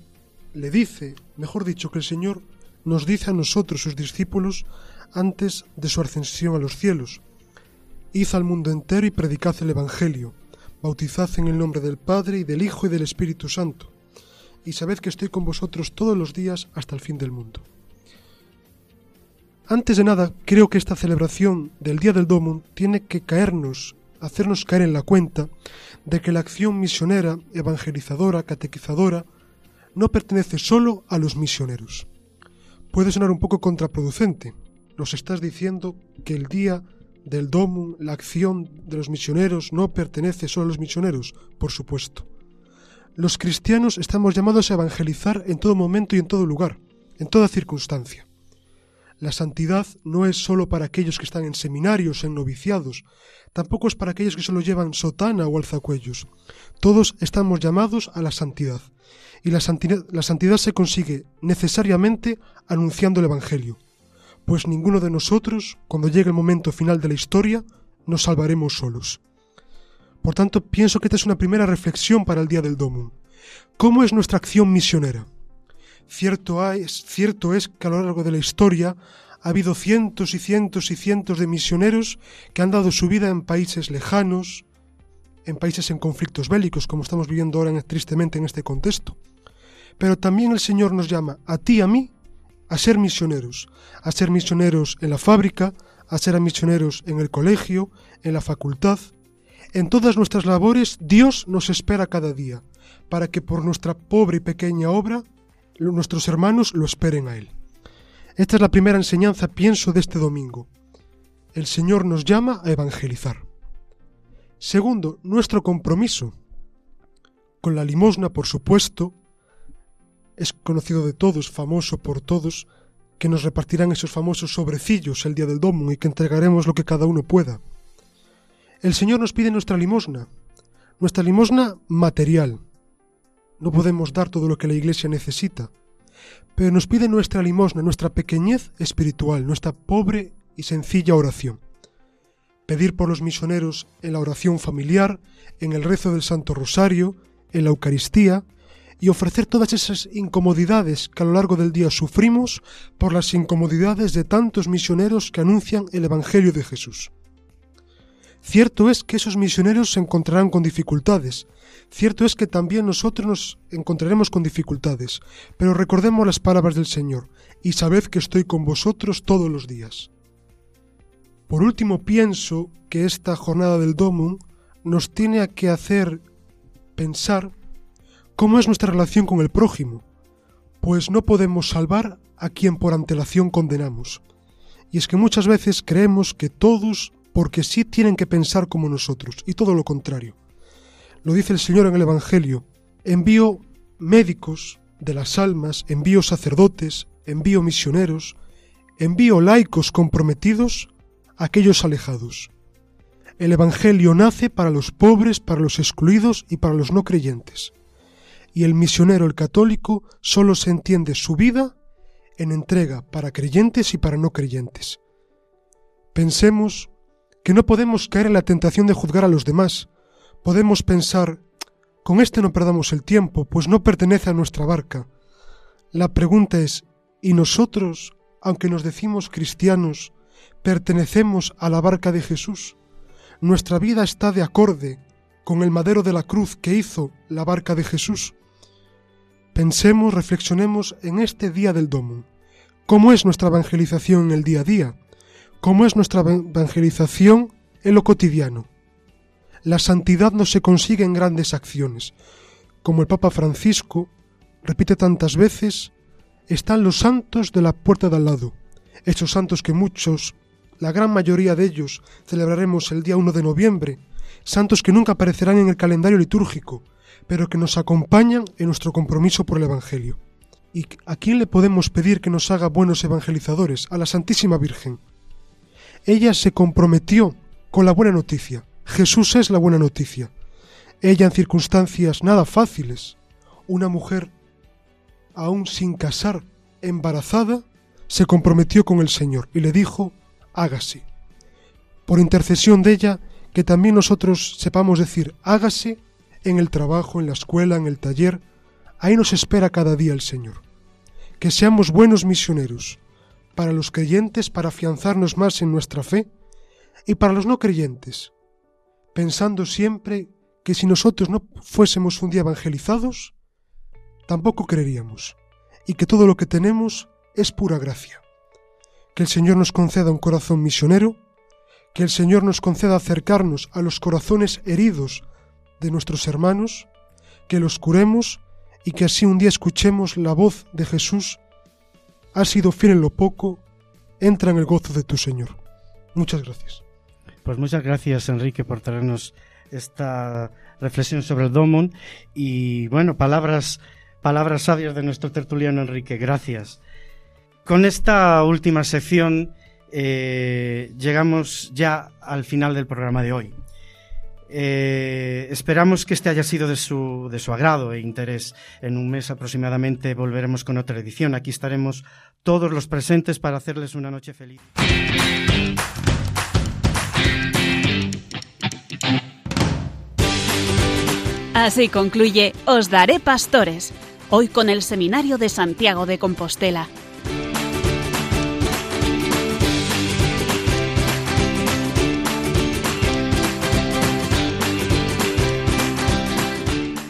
le dice, mejor dicho, que el Señor nos dice a nosotros, sus discípulos, antes de su ascensión a los cielos. Al mundo entero y predicad el Evangelio, bautizad en el nombre del Padre y del Hijo y del Espíritu Santo, y sabed que estoy con vosotros todos los días hasta el fin del mundo. Antes de nada, creo que esta celebración del Día del Domo tiene que caernos, hacernos caer en la cuenta de que la acción misionera, evangelizadora, catequizadora, no pertenece solo a los misioneros. Puede sonar un poco contraproducente. Nos estás diciendo que el día del domo, la acción de los misioneros no pertenece solo a los misioneros, por supuesto. Los cristianos estamos llamados a evangelizar en todo momento y en todo lugar, en toda circunstancia. La santidad no es solo para aquellos que están en seminarios, en noviciados, tampoco es para aquellos que solo llevan sotana o alzacuellos. Todos estamos llamados a la santidad, y la santidad, la santidad se consigue necesariamente anunciando el Evangelio pues ninguno de nosotros, cuando llegue el momento final de la historia, nos salvaremos solos. Por tanto, pienso que esta es una primera reflexión para el Día del Domo. ¿Cómo es nuestra acción misionera? Cierto es, cierto es que a lo largo de la historia ha habido cientos y cientos y cientos de misioneros que han dado su vida en países lejanos, en países en conflictos bélicos, como estamos viviendo ahora tristemente en este contexto. Pero también el Señor nos llama a ti y a mí a ser misioneros, a ser misioneros en la fábrica, a ser misioneros en el colegio, en la facultad. En todas nuestras labores Dios nos espera cada día, para que por nuestra pobre y pequeña obra nuestros hermanos lo esperen a Él. Esta es la primera enseñanza, pienso, de este domingo. El Señor nos llama a evangelizar. Segundo, nuestro compromiso. Con la limosna, por supuesto, es conocido de todos, famoso por todos, que nos repartirán esos famosos sobrecillos el día del domo y que entregaremos lo que cada uno pueda. El Señor nos pide nuestra limosna, nuestra limosna material. No podemos dar todo lo que la Iglesia necesita, pero nos pide nuestra limosna, nuestra pequeñez espiritual, nuestra pobre y sencilla oración. Pedir por los misioneros en la oración familiar, en el rezo del Santo Rosario, en la Eucaristía, y ofrecer todas esas incomodidades que a lo largo del día sufrimos por las incomodidades de tantos misioneros que anuncian el Evangelio de Jesús. Cierto es que esos misioneros se encontrarán con dificultades, cierto es que también nosotros nos encontraremos con dificultades, pero recordemos las palabras del Señor, y sabed que estoy con vosotros todos los días. Por último, pienso que esta jornada del Domum nos tiene que hacer pensar cómo es nuestra relación con el prójimo, pues no podemos salvar a quien por antelación condenamos. Y es que muchas veces creemos que todos, porque sí tienen que pensar como nosotros, y todo lo contrario. Lo dice el Señor en el Evangelio, envío médicos de las almas, envío sacerdotes, envío misioneros, envío laicos comprometidos a aquellos alejados. El Evangelio nace para los pobres, para los excluidos y para los no creyentes. Y el misionero, el católico, solo se entiende su vida en entrega para creyentes y para no creyentes. Pensemos que no podemos caer en la tentación de juzgar a los demás. Podemos pensar, con este no perdamos el tiempo, pues no pertenece a nuestra barca. La pregunta es, ¿y nosotros, aunque nos decimos cristianos, pertenecemos a la barca de Jesús? nuestra vida está de acorde con el madero de la cruz que hizo la barca de Jesús. Pensemos, reflexionemos en este día del domo. ¿Cómo es nuestra evangelización en el día a día? ¿Cómo es nuestra evangelización en lo cotidiano? La santidad no se consigue en grandes acciones. Como el Papa Francisco repite tantas veces, están los santos de la puerta de al lado, esos santos que muchos la gran mayoría de ellos celebraremos el día 1 de noviembre, santos que nunca aparecerán en el calendario litúrgico, pero que nos acompañan en nuestro compromiso por el Evangelio. ¿Y a quién le podemos pedir que nos haga buenos evangelizadores? A la Santísima Virgen. Ella se comprometió con la buena noticia. Jesús es la buena noticia. Ella en circunstancias nada fáciles, una mujer aún sin casar, embarazada, se comprometió con el Señor y le dijo, hágase. Por intercesión de ella, que también nosotros sepamos decir hágase en el trabajo, en la escuela, en el taller, ahí nos espera cada día el Señor. Que seamos buenos misioneros, para los creyentes, para afianzarnos más en nuestra fe, y para los no creyentes, pensando siempre que si nosotros no fuésemos un día evangelizados, tampoco creeríamos, y que todo lo que tenemos es pura gracia que el Señor nos conceda un corazón misionero, que el Señor nos conceda acercarnos a los corazones heridos de nuestros hermanos, que los curemos y que así un día escuchemos la voz de Jesús, has sido fiel en lo poco, entra en el gozo de tu Señor. Muchas gracias. Pues muchas gracias Enrique por traernos esta reflexión sobre el Domon y bueno, palabras palabras sabias de nuestro tertuliano Enrique, gracias. Con esta última sección eh, llegamos ya al final del programa de hoy. Eh, esperamos que este haya sido de su, de su agrado e interés. En un mes aproximadamente volveremos con otra edición. Aquí estaremos todos los presentes para hacerles una noche feliz. Así concluye Os Daré Pastores, hoy con el Seminario de Santiago de Compostela